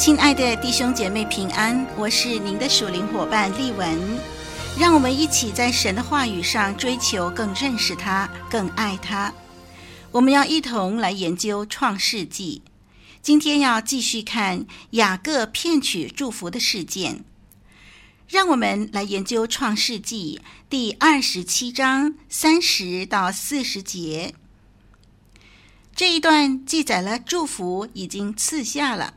亲爱的弟兄姐妹平安，我是您的属灵伙伴丽文，让我们一起在神的话语上追求更认识他，更爱他。我们要一同来研究创世纪，今天要继续看雅各骗取祝福的事件。让我们来研究创世纪第二十七章三十到四十节。这一段记载了祝福已经赐下了，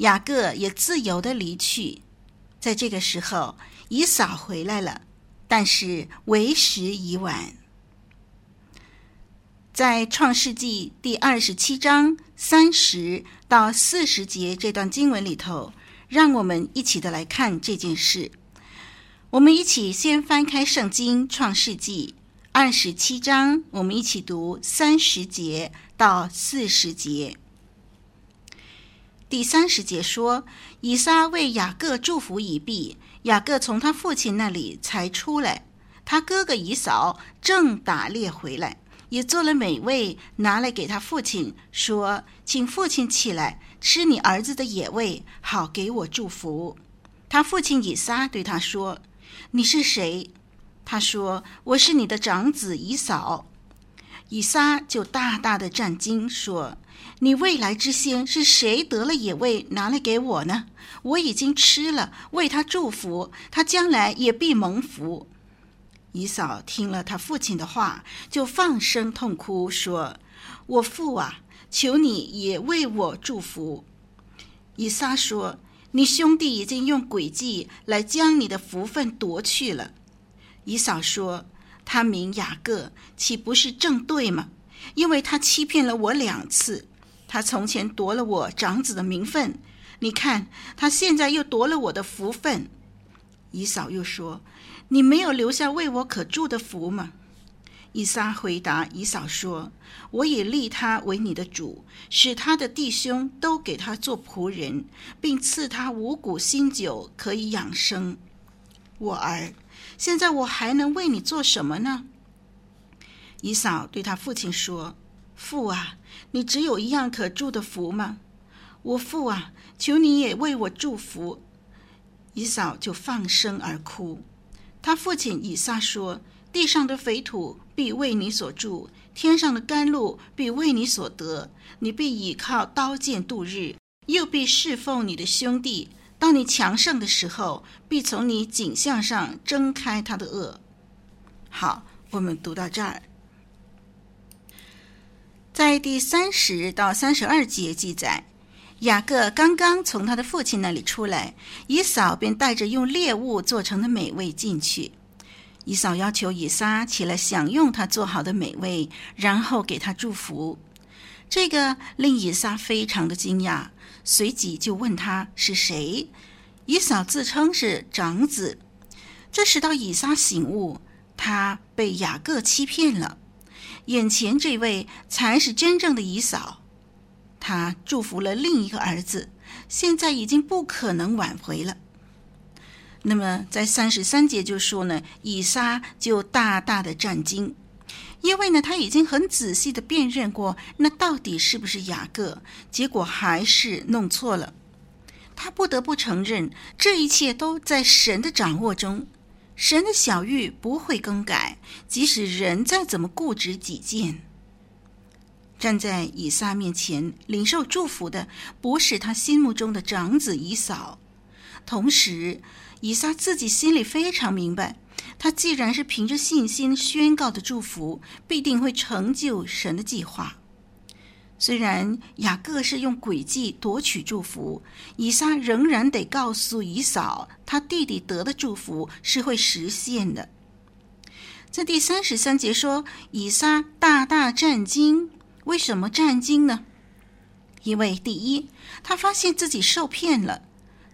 雅各也自由的离去。在这个时候，以扫回来了，但是为时已晚。在创世纪第二十七章三十到四十节这段经文里头，让我们一起的来看这件事。我们一起先翻开圣经创世纪二十七章，我们一起读三十节到四十节。第三十节说，以撒为雅各祝福已毕，雅各从他父亲那里才出来，他哥哥以扫正打猎回来。也做了美味，拿来给他父亲，说：“请父亲起来吃你儿子的野味，好给我祝福。”他父亲以撒对他说：“你是谁？”他说：“我是你的长子以扫。”以撒就大大的战惊，说：“你未来之先是谁得了野味拿来给我呢？我已经吃了，为他祝福，他将来也必蒙福。”以嫂听了他父亲的话，就放声痛哭，说：“我父啊，求你也为我祝福。”以撒说：“你兄弟已经用诡计来将你的福分夺去了。”以嫂说：“他名雅各，岂不是正对吗？因为他欺骗了我两次。他从前夺了我长子的名分，你看他现在又夺了我的福分。”姨嫂又说。你没有留下为我可住的福吗？以撒回答以嫂说：“我已立他为你的主，使他的弟兄都给他做仆人，并赐他五谷新酒，可以养生。我儿，现在我还能为你做什么呢？”以嫂对他父亲说：“父啊，你只有一样可祝的福吗？我父啊，求你也为我祝福。”以嫂就放声而哭。他父亲以撒说：“地上的肥土必为你所住，天上的甘露必为你所得。你必倚靠刀剑度日，又必侍奉你的兄弟。当你强盛的时候，必从你颈项上挣开他的轭。”好，我们读到这儿，在第三十到三十二节记载。雅各刚刚从他的父亲那里出来，以扫便带着用猎物做成的美味进去。以扫要求以撒起来享用他做好的美味，然后给他祝福。这个令以撒非常的惊讶，随即就问他是谁。以扫自称是长子，这使到以撒醒悟，他被雅各欺骗了，眼前这位才是真正的姨嫂。他祝福了另一个儿子，现在已经不可能挽回了。那么，在三十三节就说呢，以撒就大大的战惊，因为呢，他已经很仔细的辨认过，那到底是不是雅各，结果还是弄错了。他不得不承认，这一切都在神的掌握中，神的晓諭不会更改，即使人再怎么固执己见。站在以撒面前领受祝福的，不是他心目中的长子以扫。同时，以撒自己心里非常明白，他既然是凭着信心宣告的祝福，必定会成就神的计划。虽然雅各是用诡计夺取祝福，以撒仍然得告诉以扫，他弟弟得的祝福是会实现的。在第三十三节说，以撒大大战惊。为什么战惊呢？因为第一，他发现自己受骗了，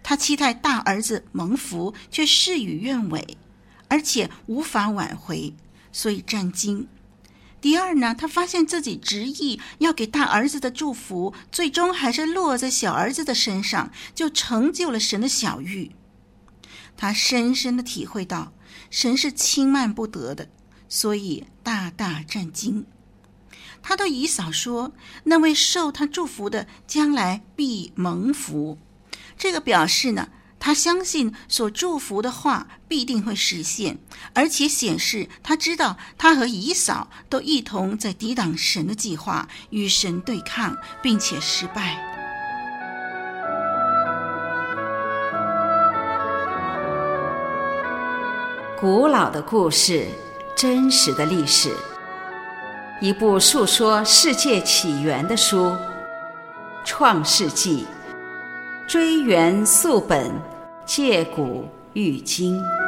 他期待大儿子蒙福，却事与愿违，而且无法挽回，所以战惊。第二呢，他发现自己执意要给大儿子的祝福，最终还是落在小儿子的身上，就成就了神的小玉。他深深的体会到，神是轻慢不得的，所以大大战惊。他对姨嫂说：“那位受他祝福的，将来必蒙福。”这个表示呢，他相信所祝福的话必定会实现，而且显示他知道他和以嫂都一同在抵挡神的计划，与神对抗，并且失败。古老的故事，真实的历史，一部述说世界起源的书，《创世纪》，追源溯本，借古喻今。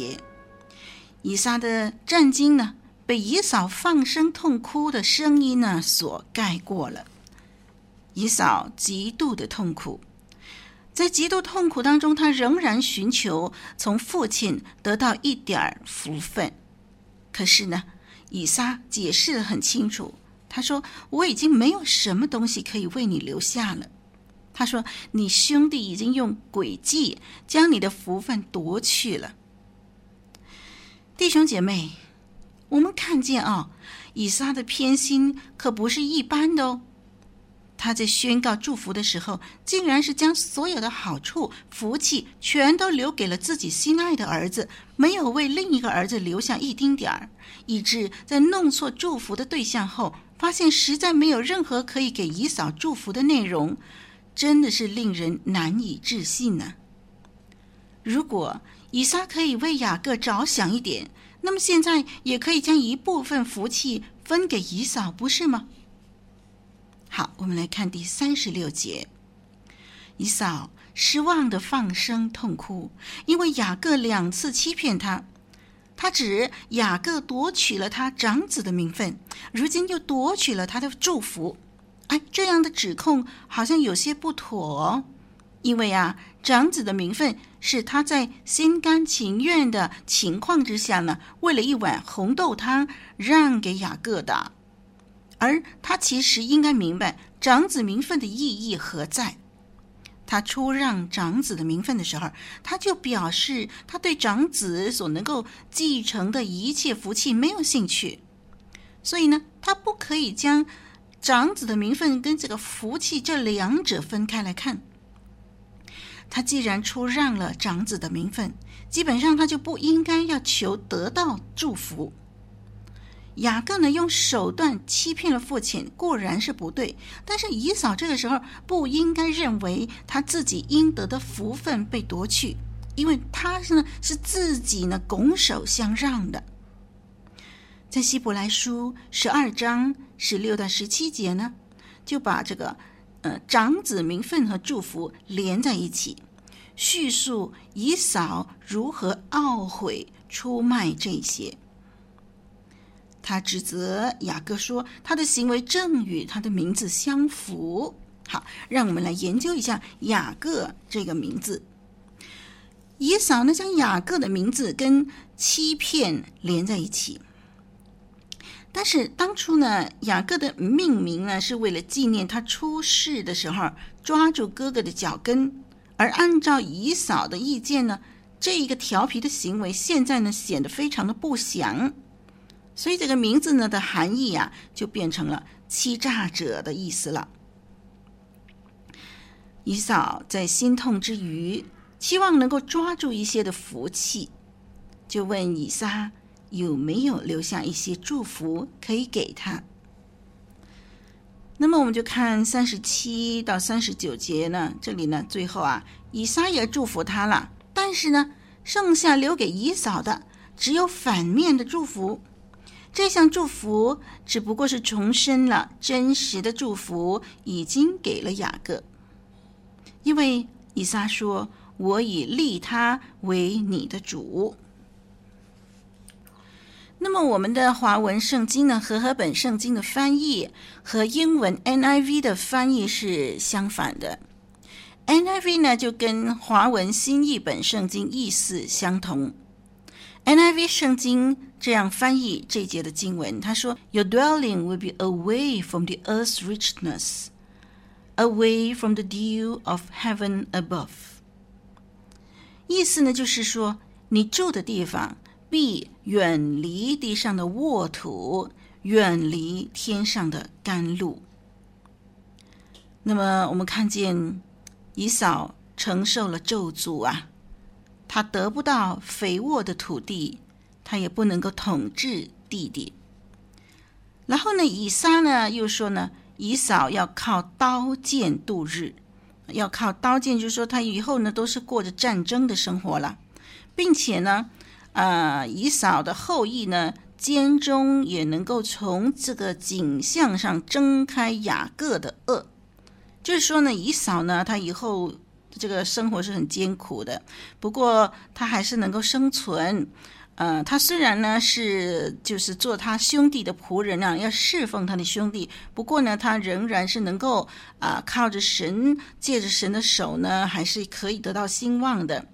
节，以撒的战惊呢，被以扫放声痛哭的声音呢所盖过了。以扫极度的痛苦，在极度痛苦当中，他仍然寻求从父亲得到一点福分。可是呢，以撒解释的很清楚，他说：“我已经没有什么东西可以为你留下了。”他说：“你兄弟已经用诡计将你的福分夺去了。”弟兄姐妹，我们看见啊、以撒的偏心可不是一般的哦。他在宣告祝福的时候，竟然是将所有的好处、福气全都留给了自己心爱的儿子，没有为另一个儿子留下一丁点儿，以致在弄错祝福的对象后，发现实在没有任何可以给以嫂祝福的内容。真的是令人难以置信呢。如果以撒可以为雅各着想一点，那么现在也可以将一部分福气分给以扫，不是吗？好，我们来看第三十六节。以扫失望地放声痛哭，因为雅各两次欺骗他，他指雅各夺取了他长子的名分，如今又夺取了他的祝福。哎，这样的指控好像有些不妥，因为啊，长子的名分是他在心甘情愿的情况之下呢，为了一碗红豆汤让给雅各的，而他其实应该明白长子名分的意义何在。他出让长子的名分的时候，他就表示他对长子所能够继承的一切福气没有兴趣，所以呢，他不可以将。长子的名分跟这个福气这两者分开来看，他既然出让了长子的名分，基本上他就不应该要求得到祝福。雅各呢，用手段欺骗了父亲，固然是不对，但是以嫂这个时候不应该认为他自己应得的福分被夺去，因为他是呢是自己呢拱手相让的。在希伯来书十二章十六到十七节呢，就把这个呃长子名分和祝福连在一起，叙述以扫如何懊悔出卖这些。他指责雅各说，他的行为正与他的名字相符。好，让我们来研究一下雅各这个名字。以扫呢，将雅各的名字跟欺骗连在一起。但是当初呢，雅各的命名呢，是为了纪念他出世的时候抓住哥哥的脚跟，而按照以嫂的意见呢，这一个调皮的行为现在呢显得非常的不祥，所以这个名字呢的含义呀，就变成了欺诈者的意思了。以嫂在心痛之余，期望能够抓住一些的福气，就问以撒。有没有留下一些祝福可以给他？那么我们就看三十七到三十九节呢，这里呢最后啊，以撒也祝福他了，但是呢，剩下留给以扫的只有反面的祝福。这项祝福只不过是重申了真实的祝福已经给了雅各，因为以撒说：“我已立他为你的主。”那么我们的华文圣经呢，和合本圣经的翻译和英文 NIV 的翻译是相反的。NIV 呢就跟华文新译本圣经意思相同。NIV 圣经这样翻译这节的经文，他说：“Your dwelling will be away from the earth's richness, away from the dew of heaven above。”意思呢就是说，你住的地方。 必远离地上的沃土，远离天上的甘露。那么，我们看见以扫承受了咒诅啊，他得不到肥沃的土地，他也不能够统治地地。然后呢，以撒呢又说呢，以扫要靠刀剑度日，要靠刀剑，就是说他以后呢都是过着战争的生活了，并且呢。啊，以扫的后裔呢，间中也能够从这个景象上睁开雅各的恶，就是说呢，以扫呢，他以后这个生活是很艰苦的，不过他还是能够生存。呃，他虽然呢是就是做他兄弟的仆人啊，要侍奉他的兄弟，不过呢，他仍然是能够啊、靠着神，借着神的手呢，还是可以得到兴旺的。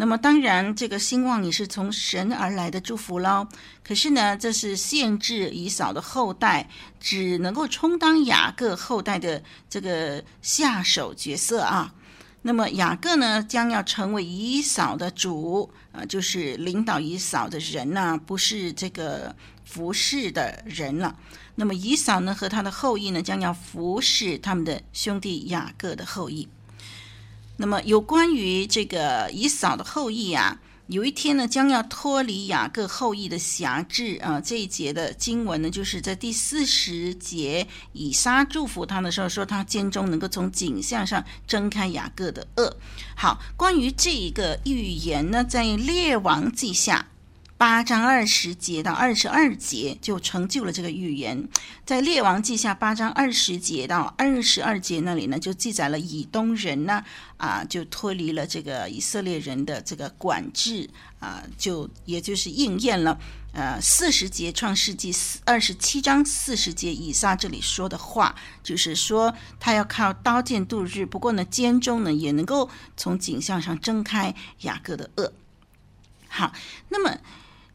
那么当然，这个兴旺也是从神而来的祝福喽。可是呢，这是限制以扫的后代只能够充当雅各后代的这个下手角色啊。那么雅各呢，将要成为以扫的主啊，就是领导以扫的人呐，不是这个服侍的人了。那么以扫呢，和他的后裔呢，将要服侍他们的兄弟雅各的后裔。那么有关于这个以扫的后裔啊，有一天呢，将要脱离雅各后裔的辖制啊。这一节的经文呢，就是在第四十节，以撒祝福他的时候说，他肩中能够从景象上睁开雅各的恶。好，关于这一个预言呢，在列王记下。八章二十节到二十二节就成就了这个预言，在列王记下八章二十节到二十二节那里呢，就记载了以东人呢啊，就脱离了这个以色列人的这个管制啊，就也就是应验了呃四十节创世纪四二十七章四十节以撒这里说的话，就是说他要靠刀剑度日，不过呢肩中呢也能够从景象上睁开雅各的恶。好，那么。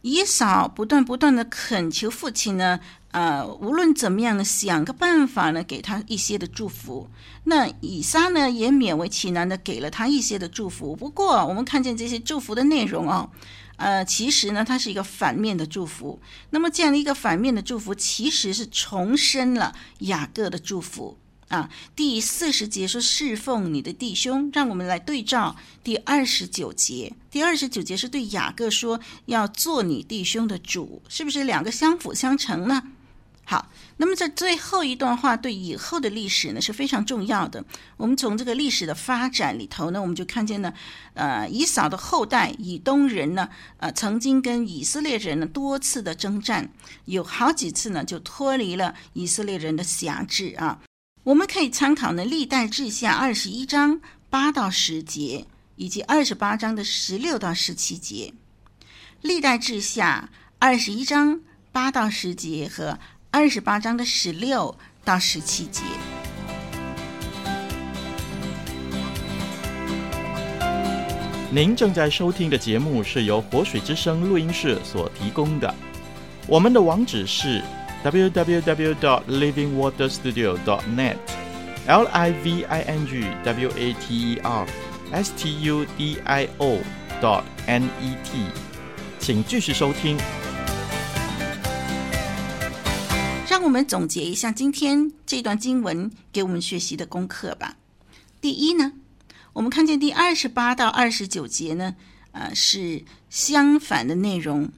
以扫不断不断的恳求父亲呢，呃，无论怎么样呢，想个办法呢，给他一些的祝福。那以撒呢，也勉为其难的给了他一些的祝福。不过，我们看见这些祝福的内容哦，呃，其实呢，它是一个反面的祝福。那么，这样的一个反面的祝福，其实是重申了雅各的祝福。啊，第四十节说侍奉你的弟兄，让我们来对照第二十九节。第二十九节是对雅各说要做你弟兄的主，是不是两个相辅相成呢？好，那么在最后一段话对以后的历史呢是非常重要的。我们从这个历史的发展里头呢，我们就看见呢，呃，以扫的后代以东人呢，呃，曾经跟以色列人呢多次的征战，有好几次呢就脱离了以色列人的辖制啊。我们可以参考呢，《历代志下》二十一章八到十节，以及二十八章的十六到十七节，《历代志下》二十一章八到十节和二十八章的十六到十七节。您正在收听的节目是由活水之声录音室所提供的，我们的网址是。www.livingwaterstudio.net L I V I N G W A T E R S T U D I O dot N E T，请继续收听。让我们总结一下今天这段经文给我们学习的功课吧。第一呢，我们看见第二十八到二十九节呢，呃，是相反的内容。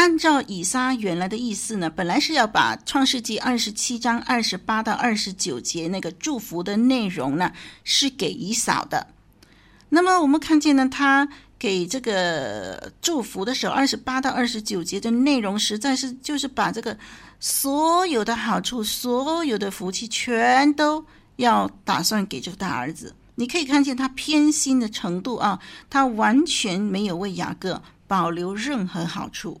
按照以撒原来的意思呢，本来是要把创世纪二十七章二十八到二十九节那个祝福的内容呢，是给以扫的。那么我们看见呢，他给这个祝福的时候，二十八到二十九节的内容，实在是就是把这个所有的好处、所有的福气，全都要打算给这个大儿子。你可以看见他偏心的程度啊，他完全没有为雅各保留任何好处。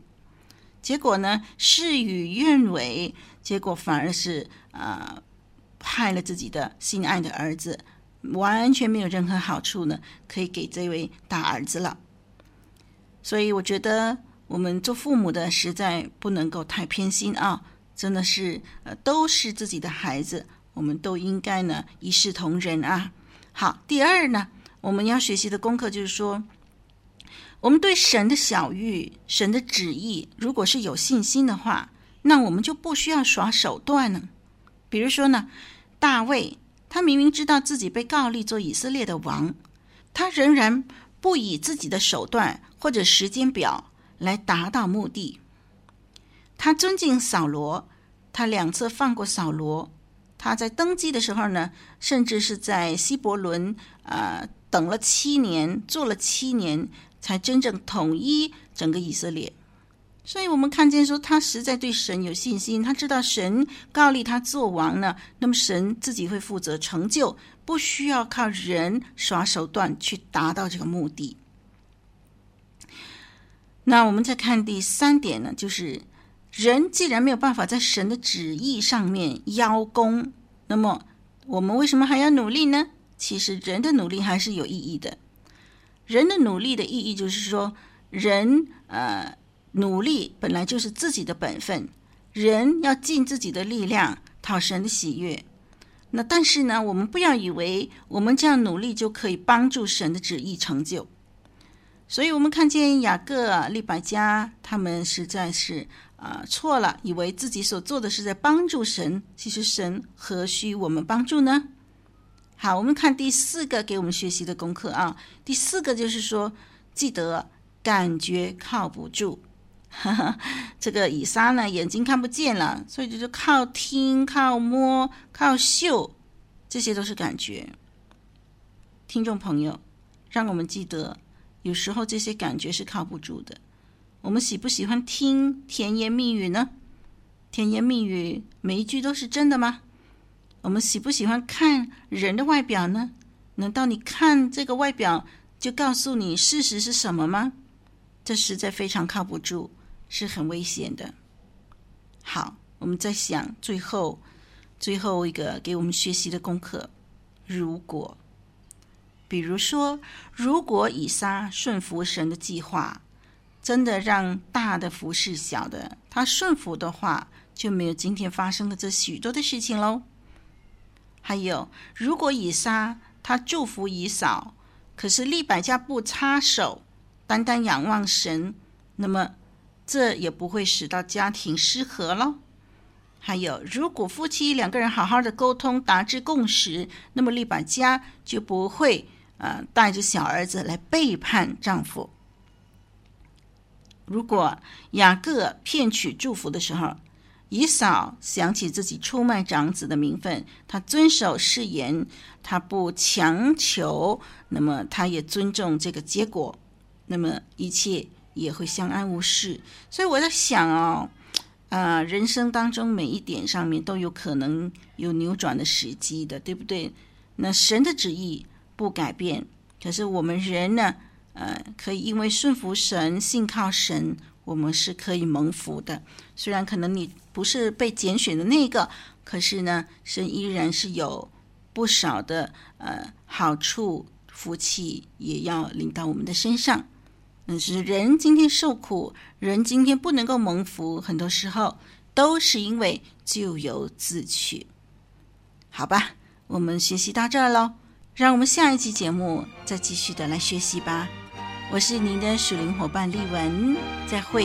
结果呢，事与愿违，结果反而是啊、呃，害了自己的心爱的儿子，完全没有任何好处呢，可以给这位大儿子了。所以我觉得我们做父母的实在不能够太偏心啊，真的是呃，都是自己的孩子，我们都应该呢一视同仁啊。好，第二呢，我们要学习的功课就是说。我们对神的晓諭、神的旨意，如果是有信心的话，那我们就不需要耍手段呢。比如说呢，大卫他明明知道自己被告立做以色列的王，他仍然不以自己的手段或者时间表来达到目的。他尊敬扫罗，他两次放过扫罗。他在登基的时候呢，甚至是在希伯伦啊、呃、等了七年，做了七年。才真正统一整个以色列，所以我们看见说他实在对神有信心，他知道神告立他做王呢，那么神自己会负责成就，不需要靠人耍手段去达到这个目的。那我们再看第三点呢，就是人既然没有办法在神的旨意上面邀功，那么我们为什么还要努力呢？其实人的努力还是有意义的。人的努力的意义就是说，人呃努力本来就是自己的本分，人要尽自己的力量讨神的喜悦。那但是呢，我们不要以为我们这样努力就可以帮助神的旨意成就。所以我们看见雅各、利百加他们实在是啊、呃、错了，以为自己所做的是在帮助神，其实神何须我们帮助呢？好，我们看第四个给我们学习的功课啊。第四个就是说，记得感觉靠不住。哈哈，这个以撒呢，眼睛看不见了，所以就是靠听、靠摸、靠嗅，这些都是感觉。听众朋友，让我们记得，有时候这些感觉是靠不住的。我们喜不喜欢听甜言蜜语呢？甜言蜜语每一句都是真的吗？我们喜不喜欢看人的外表呢？难道你看这个外表就告诉你事实是什么吗？这实在非常靠不住，是很危险的。好，我们再想最后最后一个给我们学习的功课：如果，比如说，如果以撒顺服神的计划，真的让大的服侍小的，他顺服的话，就没有今天发生的这许多的事情喽。还有，如果以撒他祝福以扫，可是利百加不插手，单单仰望神，那么这也不会使到家庭失和了。还有，如果夫妻两个人好好的沟通，达至共识，那么利百加就不会呃带着小儿子来背叛丈夫。如果雅各骗取祝福的时候，以扫想起自己出卖长子的名分，他遵守誓言，他不强求，那么他也尊重这个结果，那么一切也会相安无事。所以我在想哦，啊、呃，人生当中每一点上面都有可能有扭转的时机的，对不对？那神的旨意不改变，可是我们人呢，呃，可以因为顺服神、信靠神。我们是可以蒙福的，虽然可能你不是被拣选的那个，可是呢，神依然是有不少的呃好处、福气，也要领到我们的身上。但是人今天受苦，人今天不能够蒙福，很多时候都是因为咎由自取。好吧，我们学习到这儿喽，让我们下一期节目再继续的来学习吧。我是您的属灵伙伴丽文，再会。